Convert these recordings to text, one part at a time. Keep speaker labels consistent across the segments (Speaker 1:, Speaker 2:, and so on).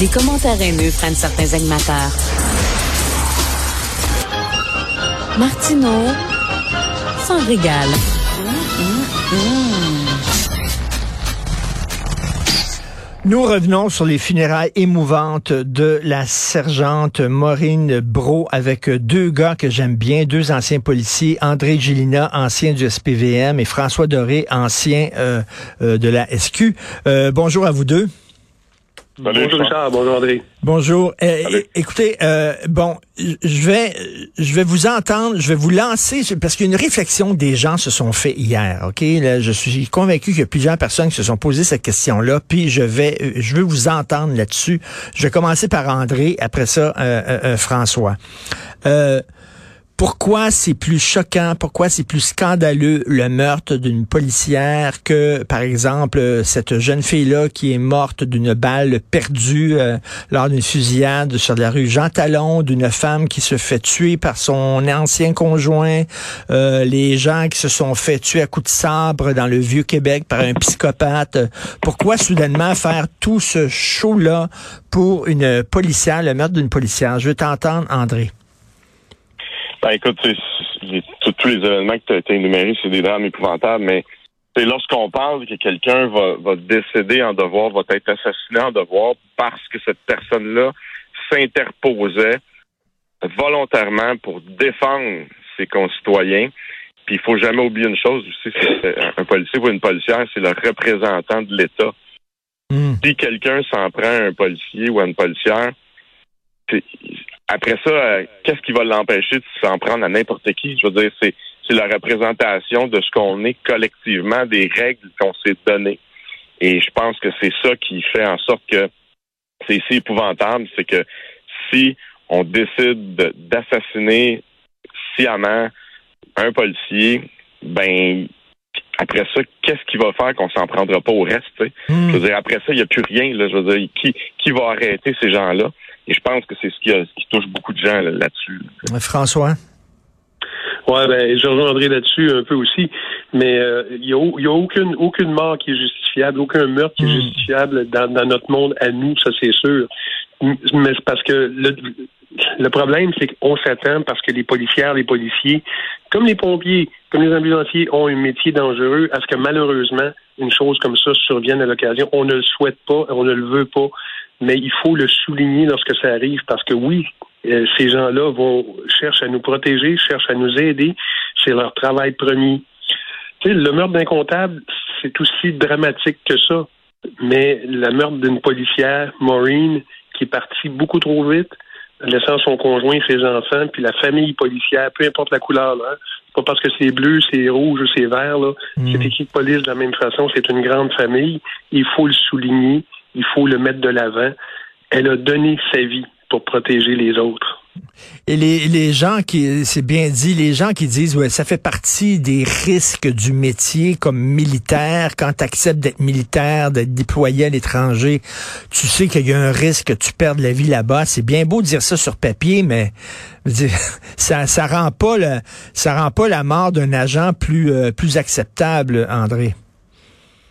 Speaker 1: Les commentaires haineux prennent certains animateurs. Martineau s'en régale.
Speaker 2: Nous revenons sur les funérailles émouvantes de la sergente Maureen Bro avec deux gars que j'aime bien, deux anciens policiers, André Gélina, ancien du SPVM, et François Doré, ancien euh, euh, de la SQ. Euh, bonjour à vous deux
Speaker 3: bonjour Richard, bonjour André.
Speaker 2: Bonjour. Euh, écoutez, euh, bon, je vais, je vais vous entendre, je vais vous lancer parce qu'une réflexion des gens se sont fait hier. Ok, là, je suis convaincu qu'il y a plusieurs personnes qui se sont posées cette question-là. Puis je vais, euh, je veux vous entendre là-dessus. Je vais commencer par André, après ça François. Euh, pourquoi c'est plus choquant, pourquoi c'est plus scandaleux le meurtre d'une policière que, par exemple, cette jeune fille-là qui est morte d'une balle perdue euh, lors d'une fusillade sur la rue Jean Talon, d'une femme qui se fait tuer par son ancien conjoint, euh, les gens qui se sont fait tuer à coups de sabre dans le vieux Québec par un psychopathe. Pourquoi soudainement faire tout ce show-là pour une policière, le meurtre d'une policière? Je veux t'entendre, André.
Speaker 3: Ben écoute, tous les événements que tu as, énumérés, c'est des drames épouvantables, mais c'est lorsqu'on parle que quelqu'un va, va décéder en devoir, va être assassiné en devoir parce que cette personne-là s'interposait volontairement pour défendre ses concitoyens. Puis il faut jamais oublier une chose aussi, c'est un policier ou une policière, c'est le représentant de l'État. Hmm. Si quelqu'un s'en prend à un policier ou à une policière, après ça, euh, qu'est-ce qui va l'empêcher de s'en prendre à n'importe qui? Je veux dire, c'est, c'est la représentation de ce qu'on est collectivement, des règles qu'on s'est données. Et je pense que c'est ça qui fait en sorte que c'est si épouvantable, c'est que si on décide d'assassiner sciemment un policier, ben après ça, qu'est-ce qui va faire qu'on s'en prendra pas au reste? Hmm. Je veux dire, après ça, il n'y a plus rien. Là, je veux dire, qui, qui va arrêter ces gens-là? Et je pense que c'est ce qui, touche beaucoup de gens là-dessus.
Speaker 2: François?
Speaker 4: Ouais, ben, je rejoindrai là-dessus un peu aussi. Mais euh, il n'y a, y a aucune, aucune mort qui est justifiable, aucun meurtre qui est hmm. justifiable dans, dans notre monde à nous, ça c'est sûr. Mais c'est parce que le, le problème, c'est qu'on s'attend parce que les policières, les policiers, comme les pompiers, comme les ambulanciers ont un métier dangereux, à ce que malheureusement, une chose comme ça survienne à l'occasion. On ne le souhaite pas, on ne le veut pas, mais il faut le souligner lorsque ça arrive parce que oui, euh, ces gens-là vont cherchent à nous protéger, cherchent à nous aider. C'est leur travail premier. Tu sais, le meurtre d'un comptable, c'est aussi dramatique que ça. Mais le meurtre d'une policière, Maureen, qui est partie beaucoup trop vite, laissant son conjoint, ses enfants, puis la famille policière, peu importe la couleur, là, c'est pas parce que c'est bleu, c'est rouge ou c'est vert, là. Mm. C'est équipe police de la même façon, c'est une grande famille. Il faut le souligner, il faut le mettre de l'avant. Elle a donné sa vie pour protéger les autres.
Speaker 2: Et les, les gens qui, c'est bien dit, les gens qui disent, ouais, ça fait partie des risques du métier comme militaire. Quand tu acceptes d'être militaire, d'être déployé à l'étranger, tu sais qu'il y a un risque que tu perdes la vie là-bas. C'est bien beau de dire ça sur papier, mais ça, ça rend pas le, ça rend pas la mort d'un agent plus, euh, plus acceptable, André.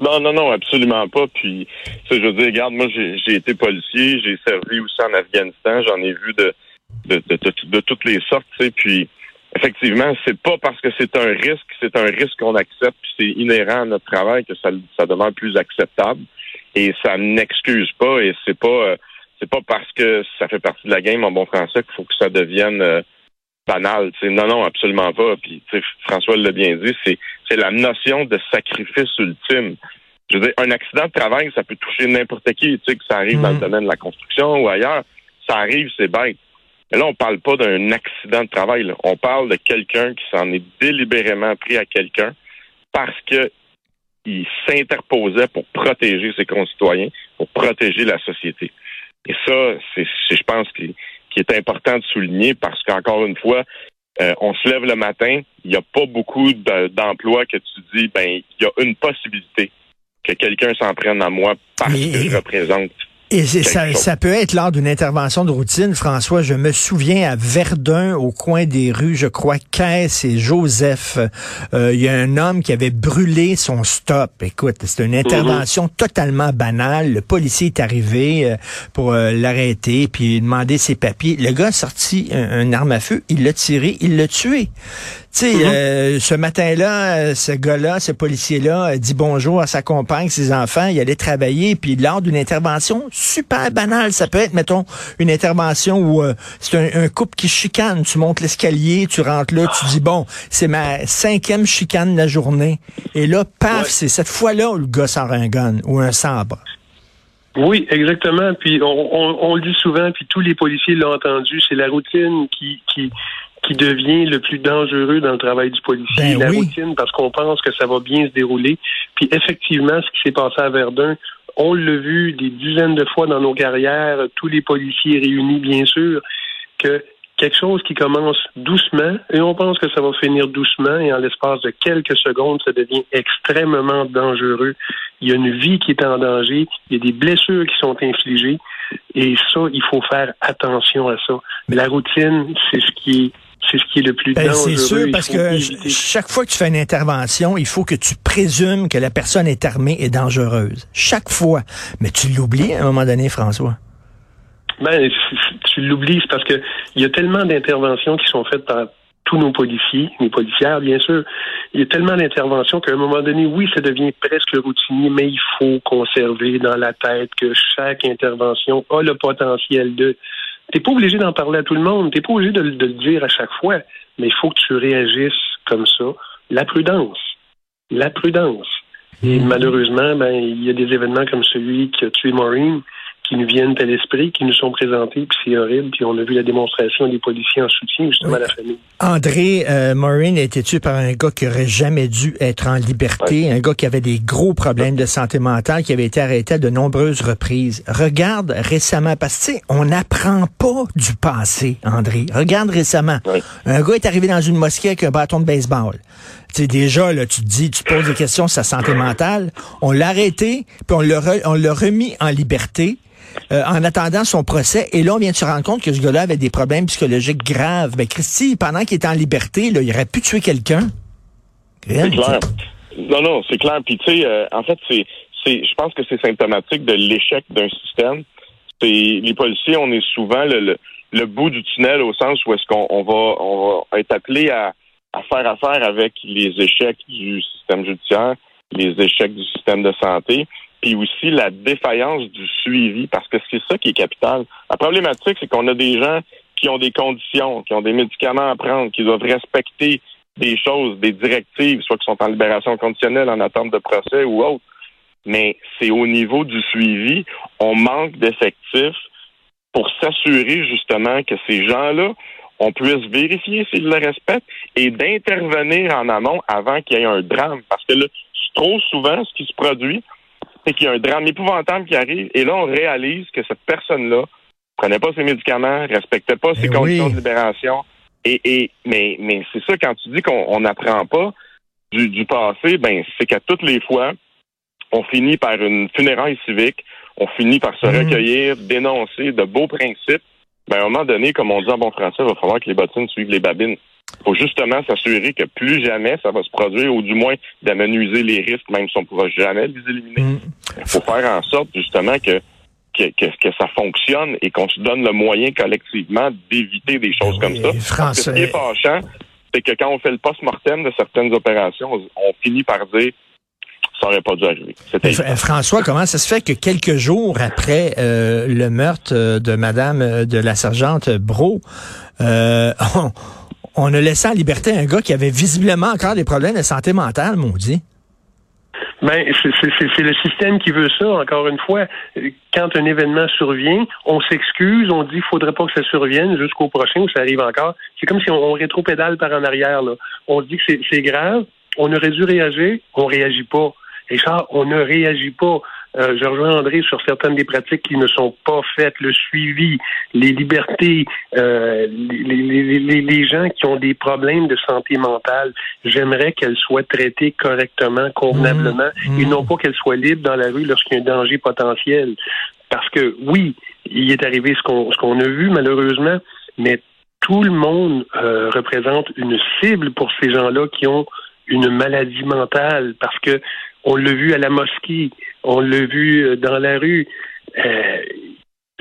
Speaker 3: Non, non, non, absolument pas. Puis, je veux dire, regarde, moi, j'ai été policier, j'ai servi aussi en Afghanistan, j'en ai vu de, de, de, de, toutes les sortes, tu sais. Puis, effectivement, c'est pas parce que c'est un risque, c'est un risque qu'on accepte, puis c'est inhérent à notre travail que ça, ça demande plus acceptable. Et ça n'excuse pas, et c'est pas, euh, c'est pas parce que ça fait partie de la game en bon français qu'il faut que ça devienne euh, banal. sais. Non, non, absolument pas. Puis, François l'a bien dit, c'est la notion de sacrifice ultime. Je veux dire, un accident de travail, ça peut toucher n'importe qui. Tu sais, que ça arrive dans le mm. domaine de la construction ou ailleurs. Ça arrive, c'est bête. Mais là, on parle pas d'un accident de travail. On parle de quelqu'un qui s'en est délibérément pris à quelqu'un parce que il s'interposait pour protéger ses concitoyens, pour protéger la société. Et ça, c'est, je pense, qui, qui est important de souligner parce qu'encore une fois, euh, on se lève le matin, il n'y a pas beaucoup d'emplois que tu dis, ben, il y a une possibilité que quelqu'un s'en prenne à moi parce que je représente
Speaker 2: Et ça, ça, peut être lors d'une intervention de routine, François. Je me souviens à Verdun, au coin des rues, je crois, Caisse et Joseph. Euh, il y a un homme qui avait brûlé son stop. Écoute, c'était une intervention mm-hmm. totalement banale. Le policier est arrivé euh, pour euh, l'arrêter, puis demander ses papiers. Le gars a sorti un, arme à feu, il l'a tiré, il l'a tué. Tu sais, mm-hmm. ce matin-là, ce gars-là, ce policier-là, dit bonjour à sa compagne, ses enfants. Il allait travailler, puis lors d'une intervention super banal. Ça peut être, mettons, une intervention où euh, c'est un, couple qui chicane. Tu montes l'escalier, tu rentres là, tu dis, bon, c'est ma cinquième chicane de la journée. Et là, paf, c'est cette fois-là où le gars sort un gun ou un sabre.
Speaker 4: Oui, exactement. Puis on, le dit souvent, puis tous les policiers l'ont entendu, c'est la routine qui, qui, qui devient le plus dangereux dans le travail du policier. Ben la routine, parce qu'on pense que ça va bien se dérouler. Puis effectivement, ce qui s'est passé à Verdun, on l'a vu des dizaines de fois dans nos carrières, tous les policiers réunis, bien sûr, que quelque chose qui commence doucement et on pense que ça va finir doucement et en l'espace de quelques secondes, ça devient extrêmement dangereux. Il y a une vie qui est en danger, il y a des blessures qui sont infligées et ça, il faut faire attention à ça. La routine, c'est ce qui est c'est ce qui est le plus ben,
Speaker 2: C'est sûr, parce que chaque fois que tu fais une intervention, il faut que tu présumes que la personne est armée et dangereuse. Chaque fois. Mais tu l'oublies à un moment donné, François.
Speaker 4: Ben, tu l'oublies, parce que il y a tellement d'interventions qui sont faites par tous nos policiers, nos policières, bien sûr. Il y a tellement d'interventions qu'à un moment donné, oui, ça devient presque routinier, mais il faut conserver dans la tête que chaque intervention a le potentiel de T'es pas obligé d'en parler à tout le monde, t'es pas obligé de, le dire à chaque fois, mais il faut que tu réagisses comme ça. La prudence. La prudence. Et mm-hmm. malheureusement, ben, il y a des événements comme celui qui a tué Maureen qui nous viennent à l'esprit, qui nous sont présentés, puis c'est horrible. Puis on a vu la démonstration des policiers en soutien justement à la famille.
Speaker 2: André euh, Maureen a été tué par un gars qui aurait jamais dû être en liberté, un gars qui avait des gros problèmes de santé mentale, qui avait été arrêté à de nombreuses reprises? Regarde récemment, parce que on n'apprend pas du passé, André. Regarde récemment. Un gars est arrivé dans une mosquée avec un bâton de baseball. Tu sais, déjà, là, tu te dis, tu poses des questions sur sa santé mentale. On l'a arrêté, puis on l'a, on l'a remis en liberté. Euh, en attendant son procès. Et là, on vient de se rendre compte que ce gars-là avait des problèmes psychologiques graves. Mais ben, Christy, pendant qu'il était en liberté, là, il aurait pu tuer quelqu'un.
Speaker 3: C'est clair. Non, non, c'est clair. Puis tu sais, euh, en fait, c'est, c'est, je pense que c'est symptomatique de l'échec d'un système. C'est les policiers, on est souvent le, le, bout du tunnel au sens où est-ce qu'on on va, on va être appelé à, à faire affaire avec les échecs du système judiciaire, les échecs du système de santé puis aussi la défaillance du suivi, parce que c'est ça qui est capital. La problématique, c'est qu'on a des gens qui ont des conditions, qui ont des médicaments à prendre, qui doivent respecter des choses, des directives, soit qui sont en libération conditionnelle, en attente de procès ou autre. Mais c'est au niveau du suivi, on manque d'effectifs pour s'assurer justement que ces gens-là, on puisse vérifier s'ils le respectent et d'intervenir en amont avant qu'il y ait un drame. Parce que là, trop souvent, ce qui se produit, c'est qu'il y a un drame épouvantable qui arrive, et là, on réalise que cette personne-là prenait pas ses médicaments, respectait pas ses eh conditions de libération. Et, et mais, mais c'est ça, quand tu dis qu'on n'apprend pas du, du passé, ben c'est qu'à toutes les fois, on finit par une funéraille civique, on finit par se mhm. recueillir, dénoncer de beaux principes. Ben, à un moment donné, comme on dit en bon français, il va falloir que les bottines suivent les babines faut justement s'assurer que plus jamais ça va se produire, ou du moins d'amenuiser les risques, même si on ne pourra jamais les éliminer. Il mm. faut faire en sorte justement que que, que, ça fonctionne et qu'on se donne le moyen collectivement d'éviter des choses comme ça. Parce ce qui est fâchant, c'est que quand on fait le post-mortem de certaines opérations, on finit par dire ça n'aurait pas dû arriver.
Speaker 2: François, comment ça se fait que quelques jours après euh, le meurtre euh, de Madame euh, de la sergente Bro, euh, on a laissé en liberté un gars qui avait visiblement encore des problèmes de santé mentale, maudit?
Speaker 4: Ben, c'est le système qui veut ça, encore une fois. Quand un événement survient, on s'excuse, on dit qu'il faudrait pas que ça survienne jusqu'au prochain où ça arrive encore. C'est comme si on, on rétro-pédale par en arrière. Là. On dit que c'est grave, on aurait dû réagir, on réagit pas. Et ça, on ne réagit pas. euh, je rejoins André sur certaines des pratiques qui ne sont pas faites, le suivi, les libertés, euh, les, gens qui ont des problèmes de santé mentale. J'aimerais qu'elles soient traitées correctement, convenablement, mmh. et non pas qu'elles soient libres dans la rue lorsqu'il y a un danger potentiel. Parce que oui, il est arrivé ce qu'on ce qu'on a vu malheureusement, mais tout le monde euh, représente une cible pour ces gens-là qui ont une maladie mentale parce que on l'a vu à la mosquée, on l'a vu euh, dans la rue. Euh,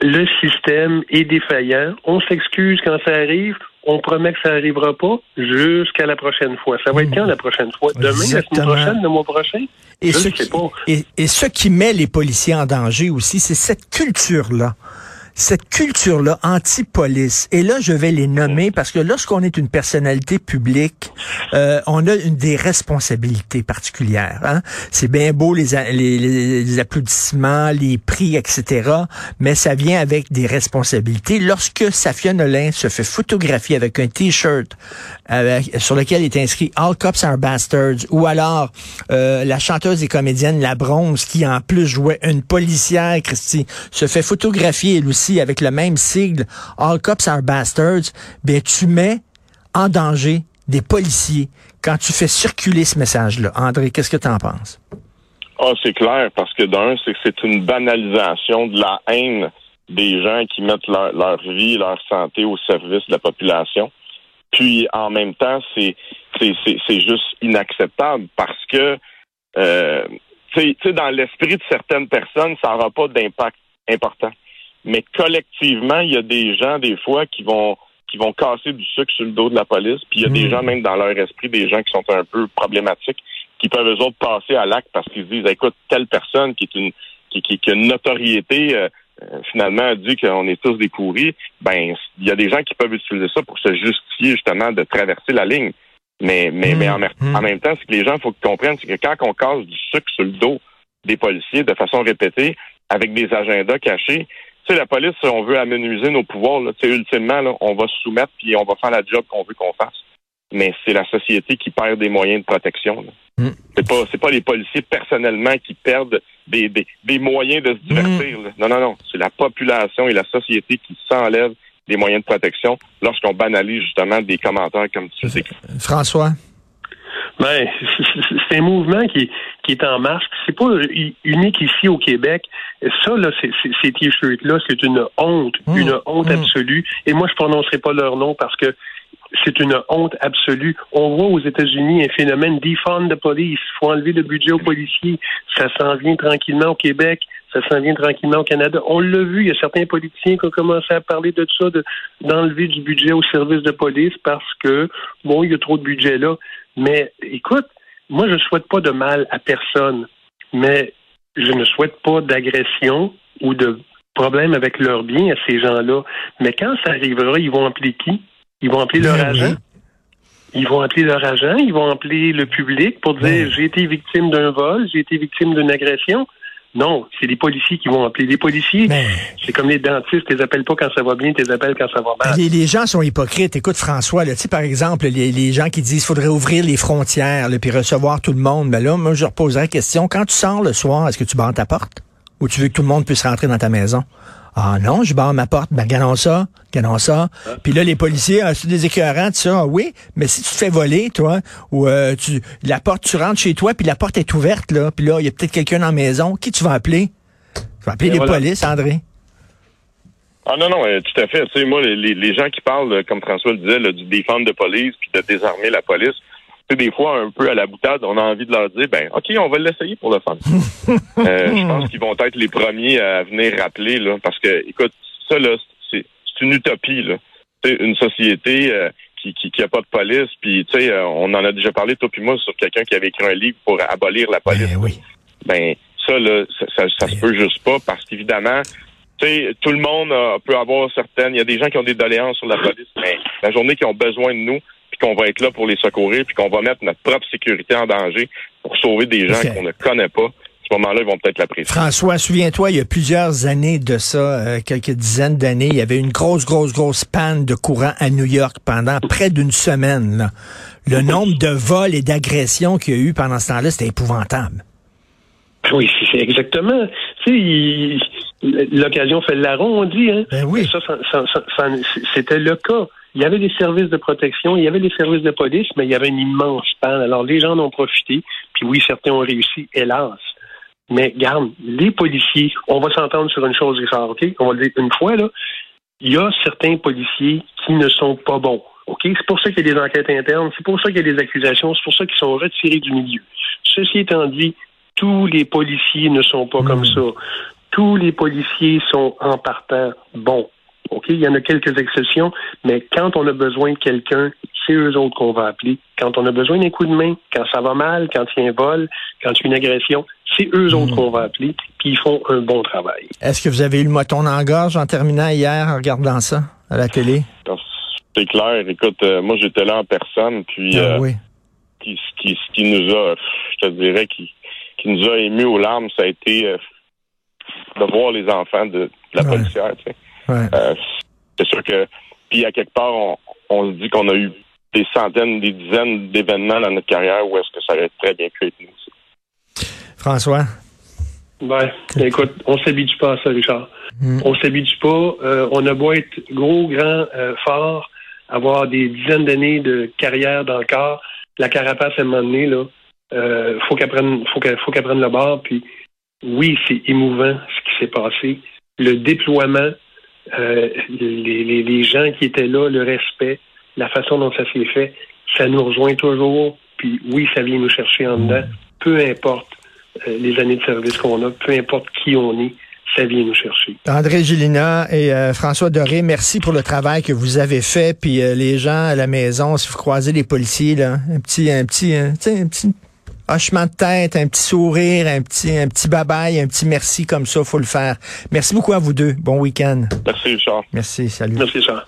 Speaker 4: le système est défaillant. On s'excuse quand ça arrive. On promet que ça n'arrivera pas jusqu'à la prochaine fois. Ça va être quand la prochaine fois? Demain, la semaine prochaine, le mois prochain?
Speaker 2: Et ce, qui, et, et ce qui met les policiers en danger aussi, c'est cette culture-là cette culture-là anti-police. Et là, je vais les nommer parce que lorsqu'on est une personnalité publique, euh, on a une des responsabilités particulières. Hein? C'est bien beau les, applaudissements, les prix, etc. Mais ça vient avec des responsabilités. Lorsque Safia Nolin se fait photographier avec un T-shirt sur lequel est inscrit All Cops are Bastards, ou alors euh, la chanteuse et comédienne La Bronze, qui en plus jouait une policière, Christy, se fait photographier elle avec le même sigle, All Cops are Bastards, bien, tu mets en danger des policiers quand tu fais circuler ce message-là. André, qu'est-ce que tu en penses?
Speaker 3: Ah, c'est clair, parce que d'un, c'est que c'est une banalisation de la haine des gens qui mettent leur, vie, leur santé au service de la population. Puis en même temps, c'est c'est juste inacceptable parce que euh, tu dans l'esprit de certaines personnes, ça n'aura pas d'impact important mais collectivement, il y a des gens, des fois, qui vont qui vont casser du sucre sur le dos de la police, puis il y a des hmm. gens, même dans leur esprit, des gens qui sont un peu problématiques, qui peuvent eux autres passer à l'acte parce qu'ils se disent écoute, telle personne qui est une qui, qui, a une notoriété euh, euh, finalement dit qu'on est tous des pourris, ben il y a des gens qui peuvent utiliser ça pour se justifier justement de traverser la ligne. Mais mais, mais en, hmm. en, même temps, ce que les gens faut qu'ils comprennent, c'est que quand on casse du sucre sur le dos des policiers de façon répétée, avec des agendas cachés, la police, on veut amenuiser nos pouvoirs, là, ultimement, là, on va se soumettre puis on va faire la job qu'on veut qu'on fasse. Mais c'est la société qui perd des moyens de protection. Mm. C'est pas c'est pas les policiers personnellement qui perdent des, des, moyens de se divertir. Mm. Non, non, non. C'est la population et la société qui s'enlèvent des moyens de protection lorsqu'on banalise justement des commentaires comme tu sais.
Speaker 2: François?
Speaker 4: Ben, c'est un mouvement qui, qui est en marche. C'est pas unique ici au Québec. Ça, là, ces t-shirts-là, c'est une honte, mmh. une honte mmh. absolue. Et moi, je prononcerai pas leur nom parce que c'est une honte absolue. On voit aux États-Unis un phénomène defund the police. Il faut enlever le budget aux policiers. Ça s'en vient tranquillement au Québec. Ça s'en vient tranquillement au Canada. On l'a vu, il y a certains politiciens qui ont commencé à parler de ça, d'enlever du budget au service de police parce que, bon, il y a trop de budget là. Mais écoute, moi, je ne souhaite pas de mal à personne, mais je ne souhaite pas d'agression ou de problème avec leurs biens à ces gens-là. Mais quand ça arrivera, ils vont appeler qui? Ils vont appeler leur ben agent? Ils vont appeler leur agent, ils vont appeler le public pour dire ben j'ai été victime d'un vol, j'ai été victime d'une agression? Non, c'est les policiers qui vont appeler. Les policiers, c'est comme les dentistes, tu les appelles pas quand ça va bien, tu les appelles quand ça va mal.
Speaker 2: Les, gens sont hypocrites. Écoute, François, là, par exemple, les, gens qui disent qu'il faudrait ouvrir les frontières, puis recevoir tout le monde. Ben là, moi, je reposerais la question, quand tu sors le soir, est-ce que tu barres ta porte? Ou tu veux que tout le monde puisse rentrer dans ta maison? Ah non, je barre ma porte. Ben, gagnons ça, gagnons ça. Ah. Puis là, les policiers, ah, c'est des écœurants, tu ça. Oui, mais si tu te fais voler, toi, ou euh, tu la porte, tu rentres chez toi, puis la porte est ouverte, là, puis là, il y a peut-être quelqu'un dans la maison. Qui tu vas appeler? Tu vas appeler les polices, André.
Speaker 3: Ah non, non, euh, tout à fait. Tu sais, moi, les, les, gens qui parlent, euh, comme François le disait, du défendre de police, puis de désarmer la police, des fois, un peu à la boutade, on a envie de leur dire, ben, OK, on va l'essayer pour le fun. euh, je pense qu'ils vont être les premiers à venir rappeler, là, parce que, écoute, ça, là, c'est une utopie, là. C'est une société euh, qui, qui, qui a pas de police, puis, tu sais, euh, on en a déjà parlé, toi puis moi, sur quelqu'un qui avait écrit un livre pour abolir la police.
Speaker 2: Ben, oui.
Speaker 3: ben ça, là, ça, ça, se ben peut juste pas, parce qu'évidemment, tu sais, tout le monde peut avoir certaines. Il y a des gens qui ont des doléances sur la police, mais la journée qui ont besoin de nous, qu'on va être là pour les secourir, puis qu'on va mettre notre propre sécurité en danger pour sauver des gens qu'on ne connaît pas. À ce moment-là, ils vont peut-être l'apprécier.
Speaker 2: François, souviens-toi, il y a plusieurs années de ça, euh, quelques dizaines d'années, il y avait une grosse, grosse, grosse panne de courant à New York pendant près d'une semaine. Le nombre de vols et d'agressions qu'il y a eu pendant ce temps-là, c'était épouvantable.
Speaker 4: Oui, c'est exactement. Tu sais, l'occasion fait le larron, on dit. Hein?
Speaker 2: Ben oui.
Speaker 4: Ça, c'était le cas. Il y avait des services de protection, il y avait des services de police, mais il y avait une immense panne. Alors, les gens en ont profité. Puis oui, certains ont réussi, hélas. Mais garde, les policiers, on va s'entendre sur une chose, Richard, OK? On va le dire une fois, là. Il y a certains policiers qui ne sont pas bons. OK? C'est pour ça qu'il y a des enquêtes internes, c'est pour ça qu'il y a des accusations, c'est pour ça qu'ils sont retirés du milieu. Ceci étant dit, tous les policiers ne sont pas comme hmm. ça. Tous les policiers sont en partant bons. OK, il y en a quelques exceptions, mais quand on a besoin de quelqu'un, c'est eux autres qu'on va appeler. Quand on a besoin d'un coup de main, quand ça va mal, quand il y a un vol, quand il y a une agression, c'est eux autres hmm. qu'on va appeler, puis ils font un bon travail.
Speaker 2: Est-ce que vous avez eu le moton en gorge en terminant hier en regardant ça à la télé?
Speaker 3: C'est clair. Écoute, euh, moi j'étais là en personne, puis ah euh, qui, qui, ce qui nous a, je te dirais, qui, qui nous a émus aux larmes, ça a été euh, de voir les enfants de, la policière.
Speaker 2: Euh,
Speaker 3: c'est sûr que, puis à quelque part, on, se dit qu'on a eu des centaines, des dizaines d'événements dans notre carrière où est-ce que ça aurait très bien pu être nous.
Speaker 2: François?
Speaker 4: Ben, écoute, on s'habitue pas à ça, Richard. Hmm. On s'habitue pas. Euh, on a beau être gros, grand, fort, avoir des dizaines d'années de carrière dans le corps. La carapace, à un moment donné, là, euh, faut qu'elle prenne, faut qu'elle, faut qu'elle prenne le bord. Puis oui, c'est émouvant ce qui s'est passé. Le déploiement, euh, les, gens qui étaient là, le respect, la façon dont ça s'est fait, ça nous rejoint toujours. Puis oui, ça vient nous chercher en dedans. Peu importe euh, les années de service qu'on a, peu importe qui on est, ça vient nous chercher.
Speaker 2: André Gilina et euh, François Doré, merci pour le travail que vous avez fait. Puis euh, les gens à la maison, si vous croisez les policiers, là, un petit, un petit, un, un petit hochement de tête, un petit sourire, un petit, un petit babaille, un petit merci comme ça, faut le faire. Merci beaucoup à vous deux. Bon week-end.
Speaker 3: Merci, Richard.
Speaker 2: Merci, salut.
Speaker 4: Merci, Richard.